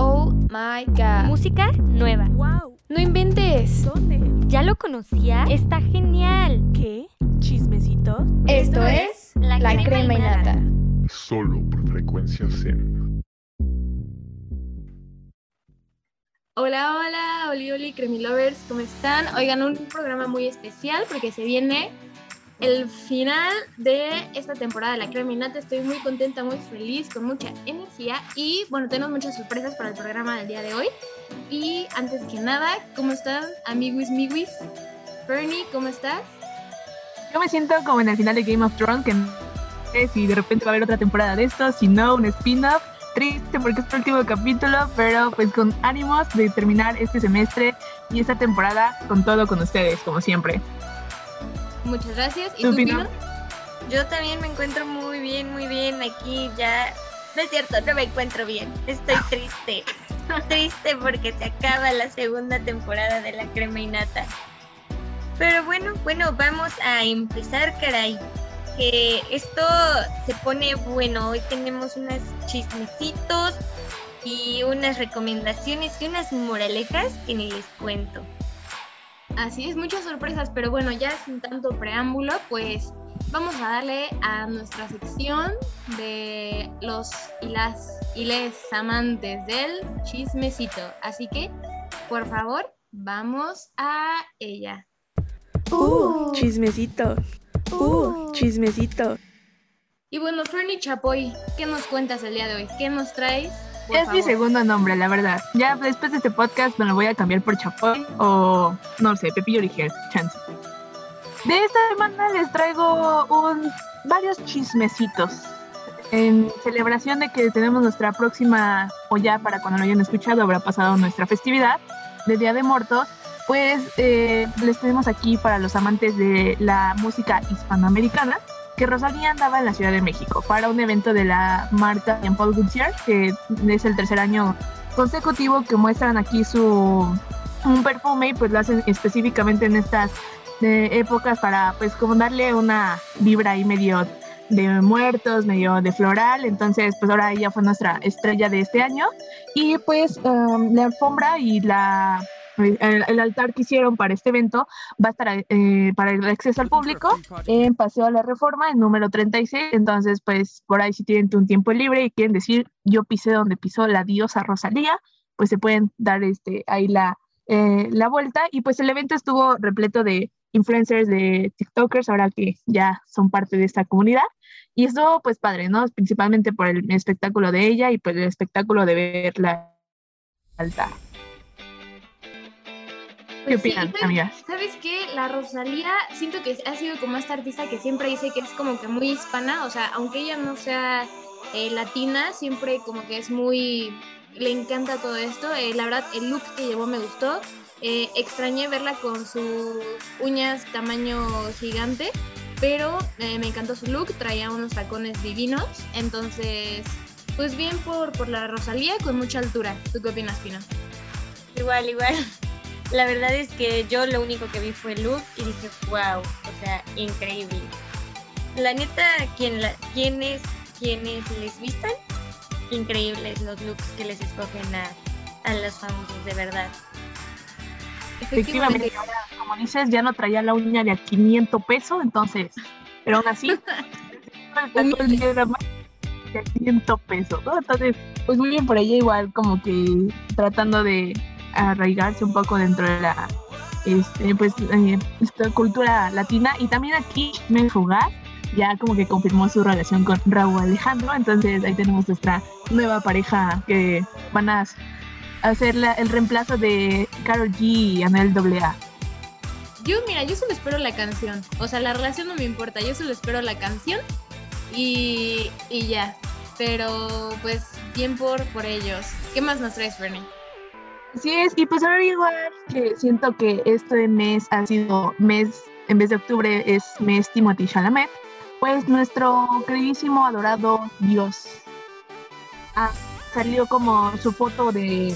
Oh my god. Música nueva. ¡Wow! No inventes. ¿Dónde? ¿Ya lo conocía? Está genial. ¿Qué? ¿Chismecito? Esto es La, crema, y nata. Solo por frecuencia Zen. Hola, hola, Oli Oli Cremi Lovers, ¿cómo están? Oigan, un programa muy especial porque se viene el final de esta temporada de la Creminata. Estoy muy contenta, muy feliz, con mucha energía y bueno, tenemos muchas sorpresas para el programa del día de hoy. Y antes que nada, ¿cómo están, amiguis, miguis? Bernie, ¿cómo estás? Yo me siento como en el final de Game of Thrones, que no sé si de repente va a haber otra temporada de esto, si no, un spin-off. Triste porque es el último capítulo, pero pues con ánimos de terminar este semestre y esta temporada con todo con ustedes, como siempre. Muchas gracias. ¿Y ¿Tu tú? Pino? Yo también me encuentro muy bien, muy bien aquí ya. No es cierto, no me encuentro bien. Estoy triste. triste porque se acaba la segunda temporada de la crema y nata. Pero bueno, bueno, vamos a empezar, caray. Que esto se pone bueno. Hoy tenemos unos chismecitos y unas recomendaciones y unas moralejas que ni les cuento. Así es, muchas sorpresas, pero bueno, ya sin tanto preámbulo, pues vamos a darle a nuestra sección de los y las y les amantes del chismecito. Así que, por favor, vamos a ella. ¡Uh! Chismecito. ¡Uh! Chismecito. Y bueno, Fernie Chapoy, ¿qué nos cuentas el día de hoy? ¿Qué nos traes? Por es mi favor. segundo nombre, la verdad. Ya después de este podcast me lo voy a cambiar por Chapoy o, no sé, Pepillo Origel, chance. De esta semana les traigo un, varios chismecitos. En celebración de que tenemos nuestra próxima, o ya para cuando lo hayan escuchado, habrá pasado nuestra festividad de Día de Muertos, pues eh, les tenemos aquí para los amantes de la música hispanoamericana que Rosalía andaba en la Ciudad de México para un evento de la marca Jean Paul Gaultier, que es el tercer año consecutivo que muestran aquí su un perfume y pues lo hacen específicamente en estas eh, épocas para pues como darle una vibra ahí medio de muertos, medio de floral, entonces pues ahora ella fue nuestra estrella de este año. Y pues um, la alfombra y la el, el altar que hicieron para este evento va a estar eh, para el acceso al público en Paseo a la Reforma, en número 36. Entonces, pues por ahí si tienen un tiempo libre y quieren decir, yo pisé donde pisó la diosa Rosalía, pues se pueden dar este, ahí la, eh, la vuelta. Y pues el evento estuvo repleto de influencers, de TikTokers, ahora que ya son parte de esta comunidad. Y estuvo pues padre, ¿no? Principalmente por el espectáculo de ella y pues el espectáculo de ver la altar. ¿Qué Pues sí, opinan, ¿sabes- amigas? ¿Sabes qué? La Rosalía siento que ha sido como esta artista que siempre dice que es como que muy hispana, o sea, aunque ella no sea eh, latina, siempre como que es muy... le encanta todo esto. Eh, la verdad, el look que llevó me gustó. Eh, extrañé verla con sus uñas tamaño gigante, pero eh, me encantó su look, traía unos tacones divinos, entonces, pues bien por, por la Rosalía con mucha altura. ¿Tú qué opinas, Pino? Igual, igual. La verdad es que yo lo único que vi fue el look y dije, wow, o sea, increíble. La neta, quien la, quienes, quienes les vistan, increíbles los looks que les escogen a, a los famosos, de verdad. Efectivamente, ahora, como dices, ya no traía la uña de a 500 pesos, entonces, pero aún así, el tacón Humilde. era más de 500 pesos, ¿no? Entonces, pues muy bien por ella, igual como que tratando de arraigarse un poco dentro de la este, pues, eh, esta cultura latina y también aquí me Fugaz ya como que confirmó su relación con Raúl Alejandro, entonces ahí tenemos nuestra nueva pareja que van a hacer la- el reemplazo de Carol G y Anel AA. Yo, mira, yo solo espero la canción. O sea, la relación no me importa. Yo solo espero la canción y, y ya. Pero, pues, bien por, por ellos. ¿Qué más nos traes, Bernie? Así es, y pues ahora igual que siento que este mes ha sido mes, en vez de octubre es mes Timothy Chalamet, pues nuestro queridísimo, adorado Dios. Ha salido como su foto de,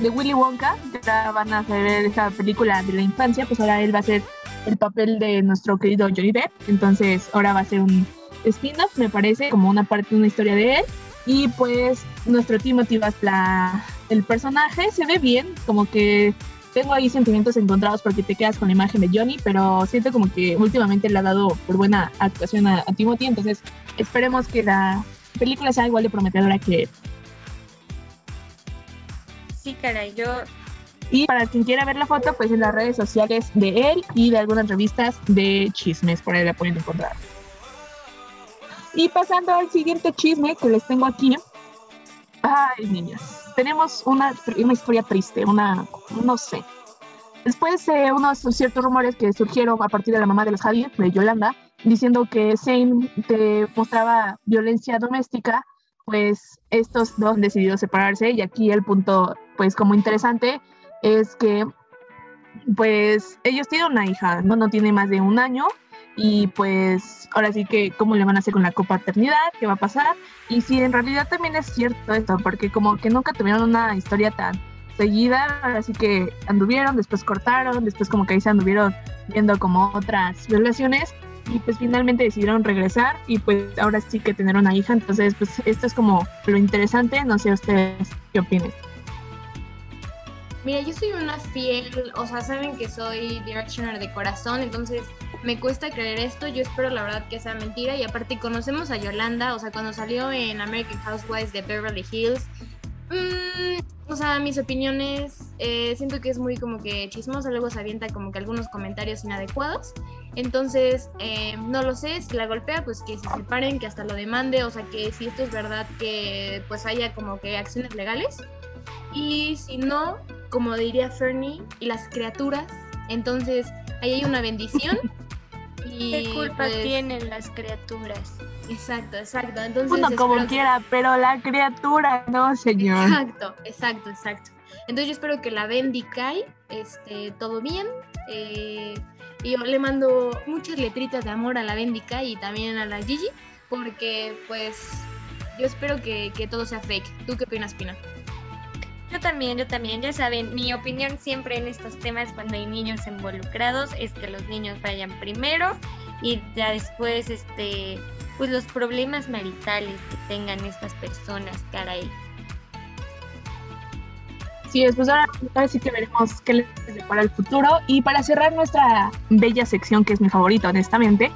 de Willy Wonka, ya van a ver esa película de la infancia, pues ahora él va a ser el papel de nuestro querido Johnny Depp, entonces ahora va a ser un spin-off, me parece, como una parte de una historia de él, y pues nuestro Timothy va a el personaje se ve bien, como que tengo ahí sentimientos encontrados porque te quedas con la imagen de Johnny, pero siento como que últimamente le ha dado por buena actuación a, a Timothy, entonces esperemos que la película sea igual de prometedora que él. Sí, caray, yo Y para quien quiera ver la foto, pues en las redes sociales de él y de algunas revistas de chismes, por ahí la pueden encontrar. Y pasando al siguiente chisme que les tengo aquí. Ay, niñas, tenemos una, una historia triste, una, no sé. Después de unos ciertos rumores que surgieron a partir de la mamá de los Javier, de Yolanda, diciendo que Zane te mostraba violencia doméstica, pues estos dos han decidido separarse. Y aquí el punto, pues como interesante, es que pues ellos tienen una hija, no, no tiene más de un año y pues ahora sí que cómo le van a hacer con la copaternidad, qué va a pasar y si en realidad también es cierto esto, porque como que nunca tuvieron una historia tan seguida, así que anduvieron, después cortaron, después como que ahí se anduvieron viendo como otras relaciones y pues finalmente decidieron regresar y pues ahora sí que tener una hija, entonces pues esto es como lo interesante, no sé ustedes qué opinen. Mira, yo soy una fiel, o sea, saben que soy directioner de corazón, entonces me cuesta creer esto, yo espero la verdad que sea mentira y aparte conocemos a Yolanda, o sea, cuando salió en American Housewives de Beverly Hills, mmm, o sea, mis opiniones, eh, siento que es muy como que chismosa, luego se avienta como que algunos comentarios inadecuados, entonces eh, no lo sé, si la golpea, pues que se separen, que hasta lo demande, o sea, que si esto es verdad, que pues haya como que acciones legales. Y si no, como diría Fernie, y las criaturas, entonces ahí hay una bendición. Y ¿Qué culpa pues, tienen las criaturas? Exacto, exacto. Entonces, Uno como que- quiera, pero la criatura, no señor. Exacto, exacto, exacto. Entonces yo espero que la Bendy Kai esté todo bien. eh, y yo le mando muchas letritas de amor a la Bendy Kai y también a la Gigi, porque pues yo espero que, que todo sea fake. ¿Tú qué opinas, Pina? Yo también, yo también, ya saben, mi opinión siempre en estos temas cuando hay niños involucrados es que los niños vayan primero y ya después, este, pues los problemas maritales que tengan estas personas, caray. Sí, después ahora, ahora sí que veremos qué les depara el futuro. Y para cerrar nuestra bella sección, que es mi favorita, honestamente,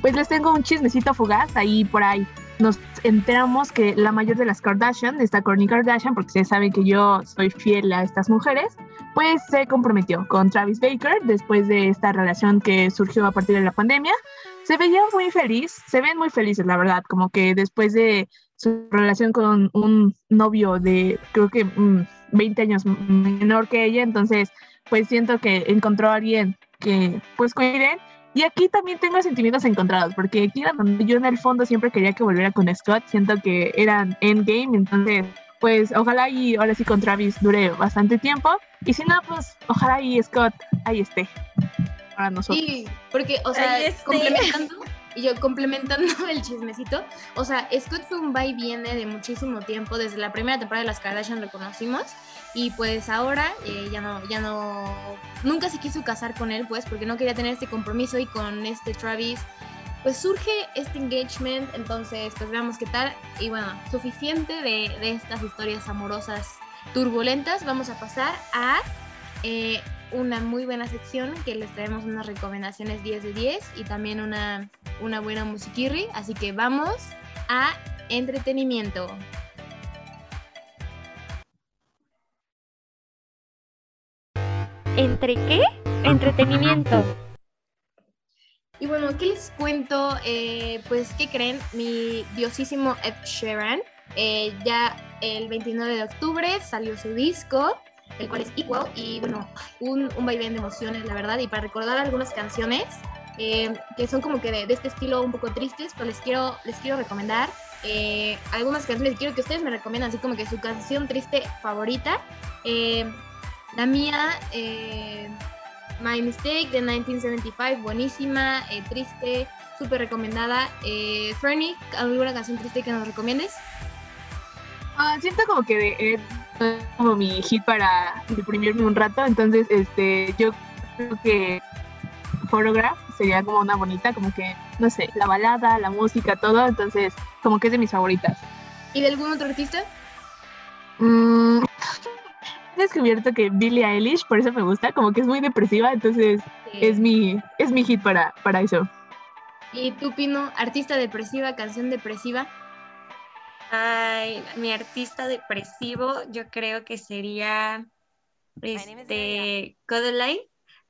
pues les tengo un chismecito fugaz ahí por ahí. Nos enteramos que la mayor de las Kardashian, esta Kourtney Kardashian, porque ustedes saben que yo soy fiel a estas mujeres, pues se comprometió con Travis Baker después de esta relación que surgió a partir de la pandemia. Se veía muy feliz, se ven muy felices, la verdad, como que después de su relación con un novio de, creo que mm, 20 años menor que ella, entonces pues siento que encontró a alguien que pues coinciden. Y aquí también tengo sentimientos encontrados, porque aquí era donde yo en el fondo siempre quería que volviera con Scott, siento que eran endgame, entonces pues ojalá y ahora sí con Travis dure bastante tiempo, y si no, pues ojalá y Scott ahí esté para nosotros. Sí, porque, o sea, complementando, y yo complementando el chismecito, o sea, Scott fue un va y viene de muchísimo tiempo, desde la primera temporada de las Kardashian lo conocimos, y pues ahora eh, ya no, ya no, nunca se quiso casar con él, pues, porque no quería tener este compromiso y con este Travis, pues surge este engagement, entonces pues veamos qué tal, y bueno, suficiente de, de estas historias amorosas turbulentas, vamos a pasar a eh, una muy buena sección que les traemos unas recomendaciones 10 de 10 y también una, una buena musiquirri. Así que vamos a entretenimiento. ¿Entre qué? Entretenimiento. Y bueno, ¿qué les cuento? Eh, pues, ¿qué creen? Mi diosísimo Ed Sheeran eh, ya el 29 de octubre salió su disco, el cual es Equal, y bueno, un, un vaivén de emociones, la verdad, y para recordar algunas canciones eh, que son como que de, de, este estilo un poco tristes, pues les quiero, les quiero recomendar algunas canciones, quiero que ustedes me recomiendan así como que su canción triste favorita. Eh, la mía, eh, My Mistake de 1975, buenísima, eh, triste, súper recomendada. Eh, Fernie, ¿alguna canción triste que nos recomiendes? Ah, siento como que Ed es como mi hit para deprimirme un rato, entonces este yo creo que Photograph sería como una bonita, como que, no sé, la balada, la música, todo, entonces como que es de mis favoritas. ¿Y de algún otro artista? Mm, descubierto que Billie Eilish, por eso me gusta, como que es muy depresiva, entonces Sí. es mi, es mi hit para, para eso. ¿Y tú, Pino, artista depresiva, canción depresiva? Ay, mi artista depresivo yo creo que sería este Codeline,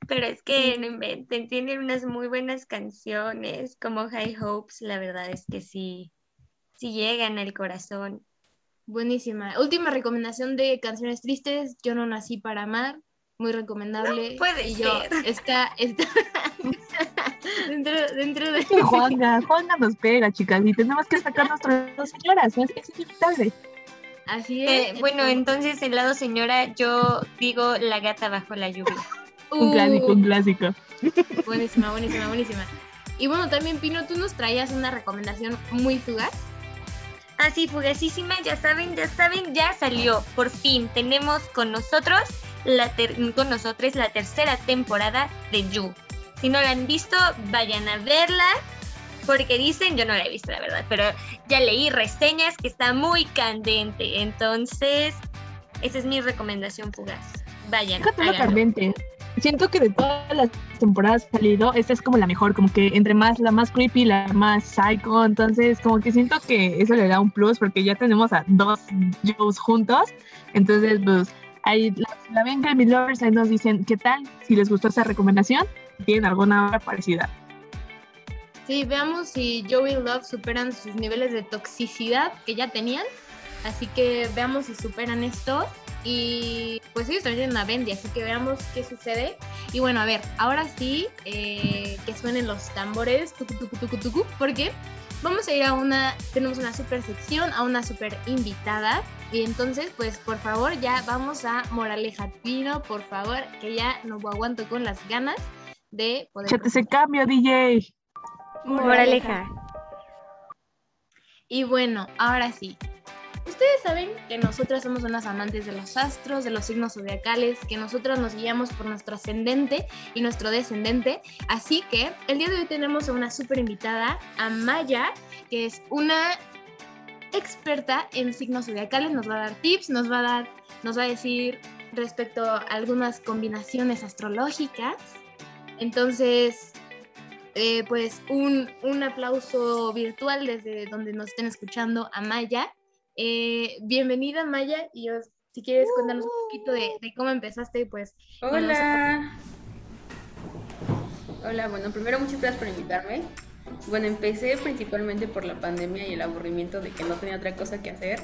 pero es que no inventen, tiene unas muy buenas canciones como High Hopes, la verdad es que sí, sí llegan al corazón. Buenísima. Última recomendación de canciones tristes. Yo no nací para amar. Muy recomendable. No puede y yo ser. está, está dentro, dentro de Juanga, Juanga nos pega, chicas, y tenemos que sacar nuestras dos señoras, ¿no? es, es inevitable. así Eh, es. bueno, entonces el lado señora, yo digo La gata bajo la lluvia. Un clásico, Uh, un clásico. buenísima, buenísima, buenísima. Y bueno, también Pino, tú nos traías una recomendación muy fugaz. Así, fugacísima, ya saben, ya saben, ya salió. Por fin tenemos con nosotros la ter- con nosotros la tercera temporada de You. Si no la han visto, vayan a verla. Porque dicen, yo no la he visto, la verdad, pero ya leí reseñas que está muy candente. Entonces, esa es mi recomendación fugaz. Vayan, Déjate lo candente. Siento que de todas las temporadas que salido, esta es como la mejor, como que entre más, la más creepy, la más psycho, entonces como que siento que eso le da un plus porque ya tenemos a dos Joes juntos, entonces pues ahí la, la ven Grammy Lovers, ahí nos dicen qué tal, si les gustó esa recomendación, tienen alguna parecida. Sí, veamos si Joey Love superan sus niveles de toxicidad que ya tenían. Así que veamos si superan esto. Y pues ellos también tienen una Bendy, así que veamos qué sucede. Y bueno, a ver, ahora sí, eh, que suenen los tambores, tucu, tucu, tucu, tucu, porque vamos a ir a una, tenemos una super sección, a una super invitada. Y entonces, pues por favor, ya vamos a Moraleja Pino, por favor, que ya no aguanto con las ganas de poder... Échate ese cambio, DJ. Moraleja. Y bueno, ahora sí. Ustedes saben que nosotras somos unas amantes de los astros, de los signos zodiacales, que nosotros nos guiamos por nuestro ascendente y nuestro descendente. Así que el día de hoy tenemos a una súper invitada, a Maya, que es una experta en signos zodiacales. Nos va a dar tips, nos va a dar, nos va a decir respecto a algunas combinaciones astrológicas. Entonces, eh, pues un, un aplauso virtual desde donde nos estén escuchando a Maya. Eh, bienvenida Maya y si quieres cuéntanos un poquito de, de cómo empezaste, pues Hola. Hola, bueno, primero muchas gracias por invitarme. Bueno, empecé principalmente por la pandemia y el aburrimiento de que no tenía otra cosa que hacer.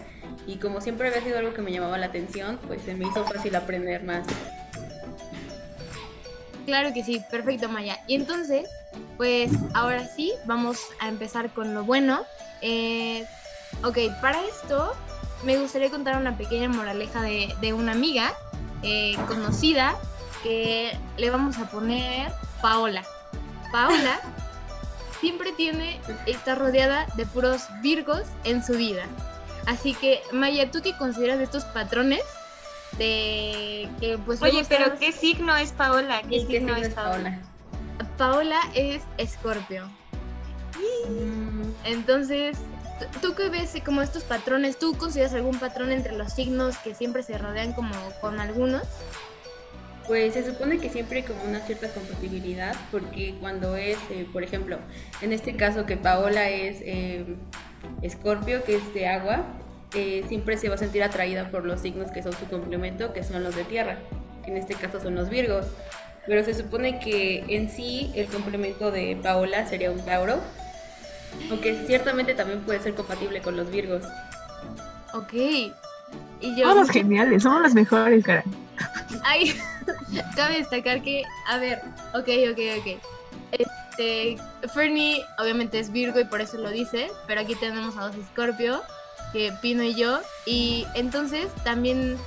Y como siempre había sido algo que me llamaba la atención, pues se me hizo fácil aprender más. Claro que sí, perfecto Maya. Y entonces, pues ahora sí, vamos a empezar con lo bueno. Eh, ok, para esto me gustaría contar una pequeña moraleja de, de una amiga eh, conocida que le vamos a poner Paola. Paola siempre tiene, está rodeada de puros virgos en su vida. Así que, Maya, ¿tú qué consideras de estos patrones? De que pues Oye, pero ¿qué signo es Paola? ¿Qué ¿Y qué signo signo es? Paola? Paola es Escorpio. Mm, Entonces, ¿tú- ¿tú qué ves como estos patrones? ¿Tú consideras algún patrón entre los signos que siempre se rodean como con algunos? Pues se supone que siempre hay como una cierta compatibilidad, porque cuando es, eh, por ejemplo, en este caso que Paola es eh, Escorpio, que es de agua, eh, siempre se va a sentir atraída por los signos que son su complemento, que son los de tierra, que en este caso son los Virgos. Pero se supone que en sí el complemento de Paola sería un Tauro, aunque ciertamente también puede ser compatible con los Virgos. Ok. Y yo... Somos geniales, somos los mejores, cara. Ay, cabe destacar que, a ver, ok, ok, ok. Este, Fernie obviamente es Virgo y por eso lo dice, pero aquí tenemos a dos Escorpio, que Pino y yo, y entonces también,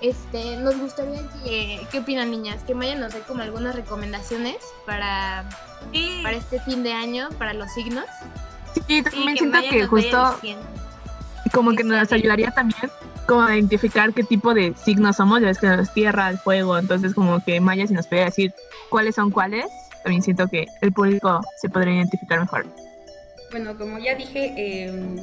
este, nos gustaría que, ¿qué opinan niñas? Que Maya nos dé como algunas recomendaciones para, Sí, para este fin de año, para los signos. Sí, también siento que justo como que nos ayudaría también como a identificar qué tipo de signos somos, ya ves que es tierra, el fuego, entonces como que Maya si nos puede decir cuáles son cuáles, también siento que el público se podría identificar mejor. Bueno, como ya dije, em,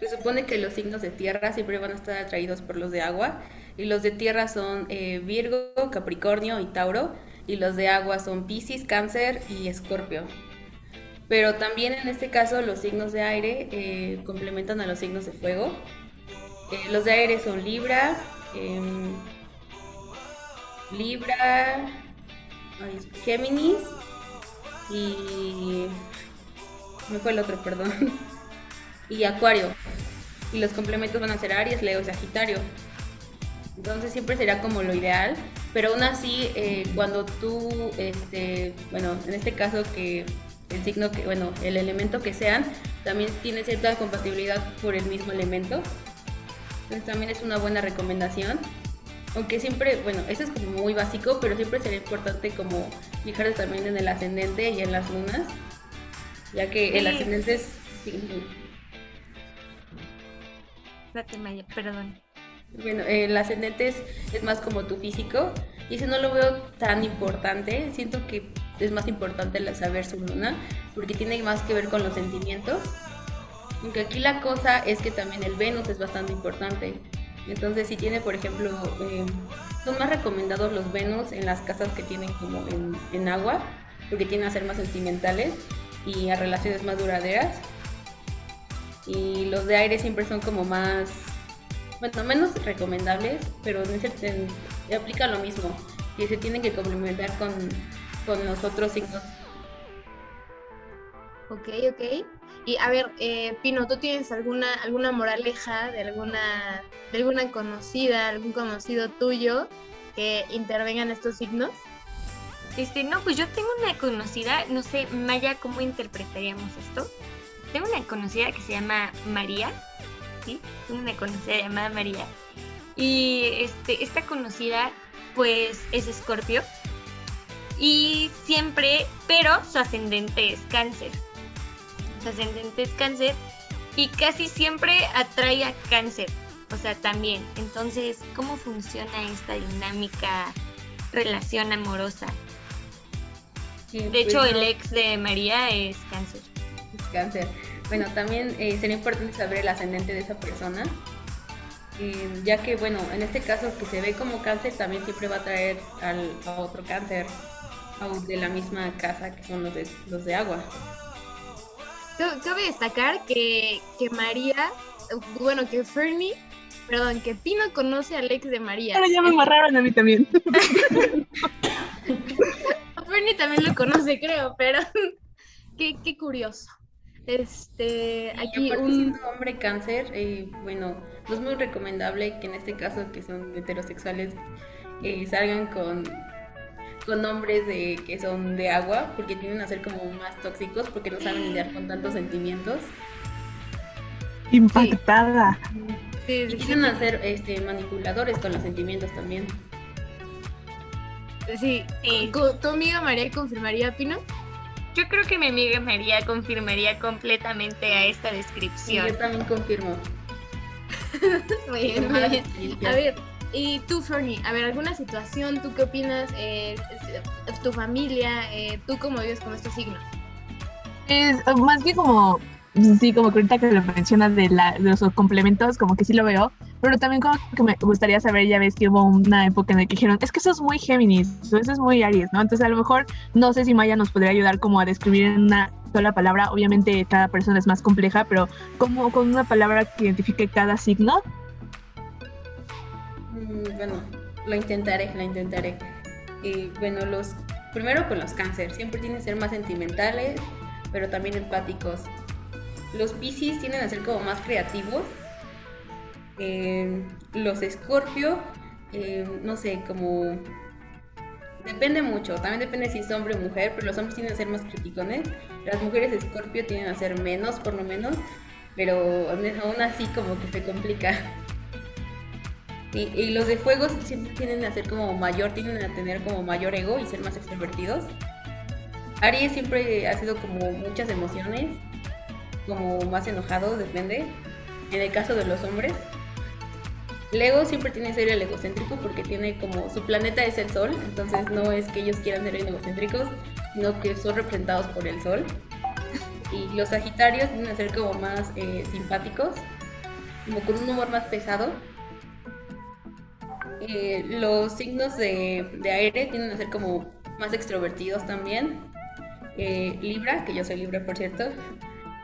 Se supone que los signos de tierra siempre van a estar atraídos por los de agua y los de tierra son eh, Virgo, Capricornio y Tauro y los de agua son Piscis, Cáncer y Escorpio. Pero también en este caso los signos de aire eh, complementan a los signos de fuego. Eh, los de aire son Libra, em, Libra, Géminis y... Me fue el otro, perdón. y Acuario. Y los complementos van a ser Aries, Leo y Sagitario. Entonces siempre sería como lo ideal. Pero aún así, eh, cuando tú, este, bueno, en este caso que el signo que, bueno, el elemento que sean, también tiene cierta compatibilidad por el mismo elemento. Entonces también es una buena recomendación. Aunque siempre, bueno, eso es como muy básico, pero siempre sería importante como fijarse también en el ascendente y en las lunas, ya que el Sí. ascendente es... sí, perdón. Bueno, el ascendente es, es más como tu físico y ese no lo veo tan importante. Siento que es más importante la- saber su luna porque tiene más que ver con los sentimientos. Aunque aquí la cosa es que también el Venus es bastante importante. Entonces si tiene, por ejemplo, eh, son más recomendados los Venus en las casas que tienen como en, en agua porque tienen a ser más sentimentales y a relaciones más duraderas. Y los de aire siempre son como más bueno, menos recomendables, pero en ese- en- aplica lo mismo, que se tienen que complementar con, con los otros signos. Ok, ok. Y a ver, eh, Pino, ¿tú tienes alguna, alguna moraleja de alguna, de alguna conocida, algún conocido tuyo que intervenga en estos signos? Este, no, pues yo tengo una conocida, no sé, Maya, ¿cómo interpretaríamos esto? Tengo una conocida que se llama María, ¿sí? Tengo una conocida llamada María. Y este, esta conocida, pues, es Escorpio. Y siempre, pero su ascendente es cáncer. Su ascendente es cáncer. Y casi siempre atrae a cáncer. O sea, también. Entonces, ¿cómo funciona esta dinámica relación amorosa? Sí, De pues, hecho, no, el ex de María es cáncer. es cáncer. Bueno, también eh, sería importante saber el ascendente de esa persona, eh, ya que, bueno, en este caso que se ve como cáncer, también siempre va a traer al, a otro cáncer de la misma casa que son los de, los de agua. Ca- Cabe destacar que, que María, bueno, que Fernie, perdón, que Pino conoce al ex de María. Ahora ya me amarraron a mí también. Fernie también lo conoce, creo, pero qué, qué curioso. Este, Y aquí aparte, un... siendo hombre cáncer, eh, bueno, no es muy recomendable que en este caso que son heterosexuales eh, salgan con, con hombres de, que son de agua, porque tienden a ser como más tóxicos, porque no saben lidiar con tantos sentimientos. Impactada. sí, sí, tienden a ser este, manipuladores con los sentimientos también. sí. Sí. ¿Tu amiga María confirmaría, Pino? Yo creo que mi amiga María confirmaría completamente a esta descripción. yo también confirmo. Muy bien, muy bien. A ver, y tú, Fernie, a ver, ¿alguna situación? ¿Tú qué opinas? Eh, tu familia, eh, ¿tú cómo vives con estos signos? Es más que como, sí, como que ahorita que lo mencionas de, la, de los complementos, como que sí lo veo, pero también como que me gustaría saber, ya ves que hubo una época en la que dijeron, es que eso es muy Géminis, eso es muy Aries, ¿no? Entonces a lo mejor, no sé si Maya nos podría ayudar como a describir en una sola palabra, obviamente cada persona es más compleja, pero como con una palabra que identifique cada signo. Mm, Bueno, lo intentaré, lo intentaré. Y bueno, los primero con los cáncer, siempre tienen que ser más sentimentales, pero también empáticos. Los Piscis tienden a ser como más creativos. Eh, los Escorpio, eh, no sé, como depende mucho. También depende si es hombre o mujer, pero los hombres tienden a ser más criticones. Las mujeres Escorpio tienden a ser menos, por lo menos, pero aún así como que se complica. Y, y los de fuego siempre tienden a ser como mayor, tienden a tener como mayor ego y ser más extrovertidos. Aries siempre ha sido como muchas emociones, como más enojado, depende. En el caso de los hombres. Leo siempre tiene ser el egocéntrico porque tiene como su planeta es el sol, entonces no es que ellos quieran ser egocéntricos, sino que son representados por el sol. Y los Sagitarios tienden a ser como más eh, simpáticos como con un humor más pesado. Eh, los signos de, de aire tienden a ser como más extrovertidos también. Eh, Libra, que yo soy Libra por cierto,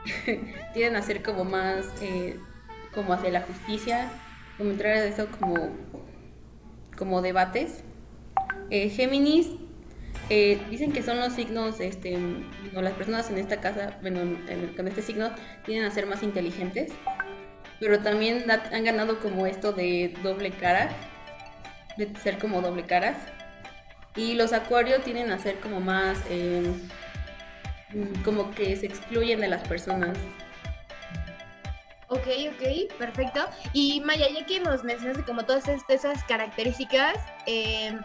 tienden a ser como más eh, como hacia la justicia, como entrar a eso como, como debates. Géminis dicen que son los signos, este, o las personas en esta casa, bueno, en- con este signo, tienden a ser más inteligentes, pero también han ganado como esto de doble cara, de ser como doble caras. Y los acuarios tienden a ser como más, eh, mm, como que se excluyen de las personas. Ok, ok, perfecto. Y Maya, ya que nos mencionaste como todas es- esas características, eh,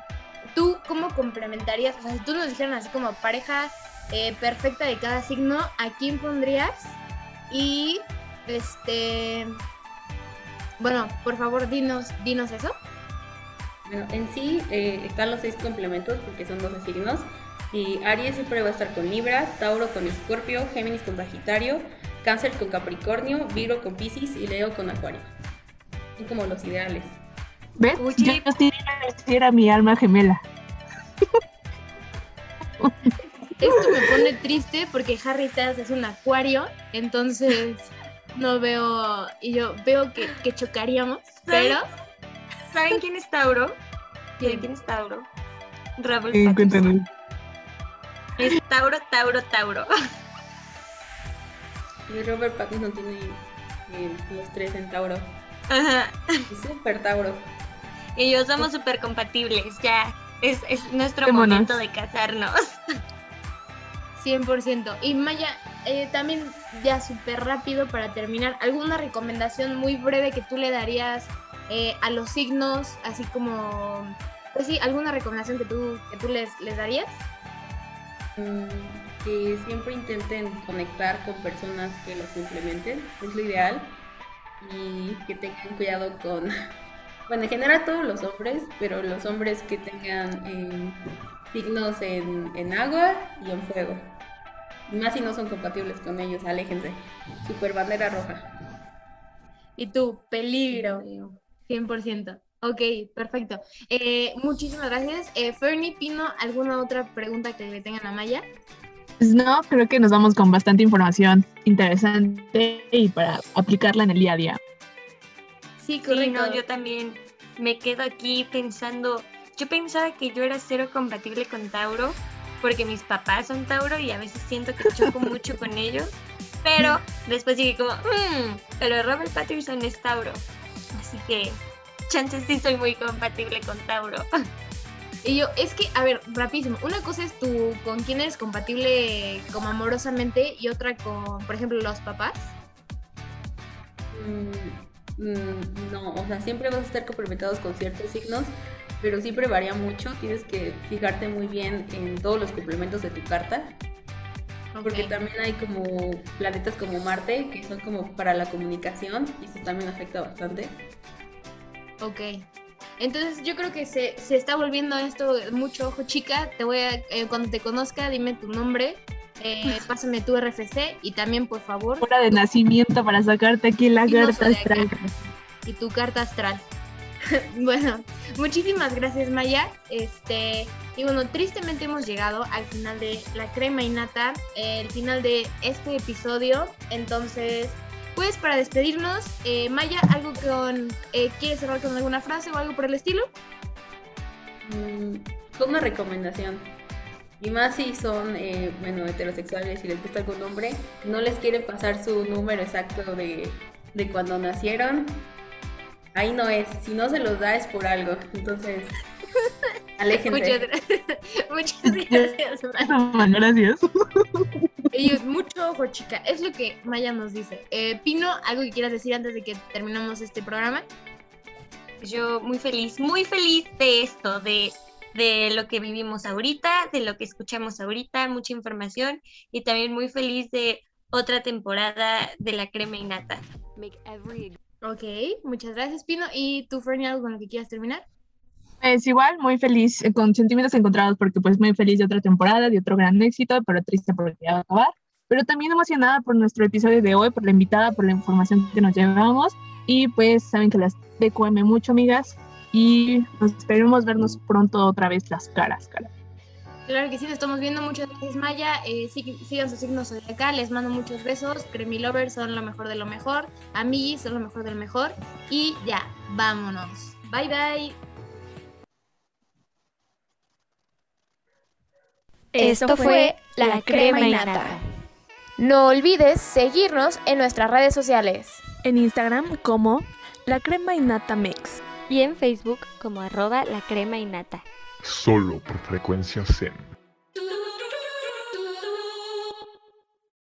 ¿tú cómo complementarías? O sea, si tú nos dijeran así como pareja eh, perfecta de cada signo, ¿a quién pondrías? Y, este, bueno, por favor, dinos, dinos eso. Bueno, en sí eh, están los seis complementos porque son 12 signos. Y Aries siempre va a estar con Libra, Tauro con Escorpio, Géminis con Sagitario, Cáncer con Capricornio, Virgo con Piscis y Leo con Acuario. Son como los ideales. ¿Ves? Oye. Yo sí era mi alma gemela. Esto me pone triste porque Harry Styles es un acuario, entonces no veo, y yo veo que, que chocaríamos, pero... ¿Saben quién es Tauro? ¿Saben quién es Tauro? Robert Eh, Pattinson. Es Tauro, Tauro, Tauro. Y Robert Pattinson tiene eh, los tres en Tauro. Ajá. Es súper Tauro. Y yo somos súper compatibles, ya. Es, es nuestro momento de casarnos. 100%. Y Maya, eh, también ya súper rápido para terminar, ¿alguna recomendación muy breve que tú le darías eh, a los signos? Así como, pues sí, ¿alguna recomendación que tú, que tú les, les darías? Mm, que siempre intenten conectar con personas que los complementen, es lo ideal. Y que tengan cuidado con, bueno, en general todos los hombres, pero los hombres que tengan eh, signos en, en agua y en fuego. Más si no son compatibles con ellos, aléjense. Super bandera roja. Y tú, peligro. 100%. Ok, perfecto. Eh, muchísimas gracias. Eh, Fernie, Pino, ¿alguna otra pregunta que le tengan a Maya? Pues no, creo que nos vamos con bastante información interesante y para aplicarla en el día a día. Sí, Sí, correcto. no, yo también me quedo aquí pensando. Yo pensaba que yo era cero compatible con Tauro, porque mis papás son Tauro y a veces siento que choco mucho con ellos. Pero después dije como, "Mm, pero Robert Pattinson es Tauro. Que chances sí soy muy compatible con Tauro. Y yo, es que, a ver, rapidísimo. Una cosa es tú con quién eres compatible como amorosamente y otra con, por ejemplo, los papás. Mm, mm, no, o sea, siempre vas a estar complementados con ciertos signos, pero siempre varía mucho. Tienes que fijarte muy bien en todos los complementos de tu carta. Porque Ok. también hay como planetas como Marte, que son como para la comunicación, y eso también afecta bastante. Ok. Entonces yo creo que se, se está volviendo esto mucho ojo chica. Te voy a, eh, cuando te conozca, dime tu nombre, eh, pásame tu RFC y también por favor Hora de nacimiento para sacarte aquí la carta astral. y tu carta astral. bueno, muchísimas gracias Maya. Este, y bueno, tristemente hemos llegado al final de La Crema y Nata, eh, el final de este episodio. Entonces, pues para despedirnos, eh, Maya, algo con, eh, ¿quieres cerrar con alguna frase o algo por el estilo? Mm, Con una recomendación. Y más si son, eh, bueno, heterosexuales y les gusta algún hombre, no les quiere pasar su número exacto de, de cuando nacieron. Ahí no es. Si no se los da es por algo. Entonces, aléjense. Muchas gracias. Muchas gracias, Maya. Gracias. Y mucho ojo, chica. Es lo que Maya nos dice. Eh, Pino, ¿algo que quieras decir antes de que terminemos este programa? Yo muy feliz, muy feliz de esto, de, de lo que vivimos ahorita, de lo que escuchamos ahorita, mucha información y también muy feliz de otra temporada de la crema y nata. Ok, muchas gracias, Pino. ¿Y tú, Fernie, algo con lo que quieras terminar? Es igual, muy feliz, eh, con sentimientos encontrados, porque pues muy feliz de otra temporada, de otro gran éxito, pero triste porque ya va a acabar. Pero también emocionada por nuestro episodio de hoy, por la invitada, por la información que nos llevamos. Y pues saben que las DQM mucho, amigas. Y nos esperemos vernos pronto otra vez las caras, cara. Claro que sí, nos estamos viendo. Muchas gracias, Maya. Eh, sí- sigan sus signos de acá. Les mando muchos besos. Creamy Lovers son lo mejor de lo mejor. Amigis son lo mejor del mejor. Y ya, vámonos. Bye, bye. Esto fue La Crema y Nata. No olvides seguirnos en nuestras redes sociales. En Instagram como La Crema y Nata Mix. Y en Facebook como arroba la crema y nata. Solo por frecuencia Zen.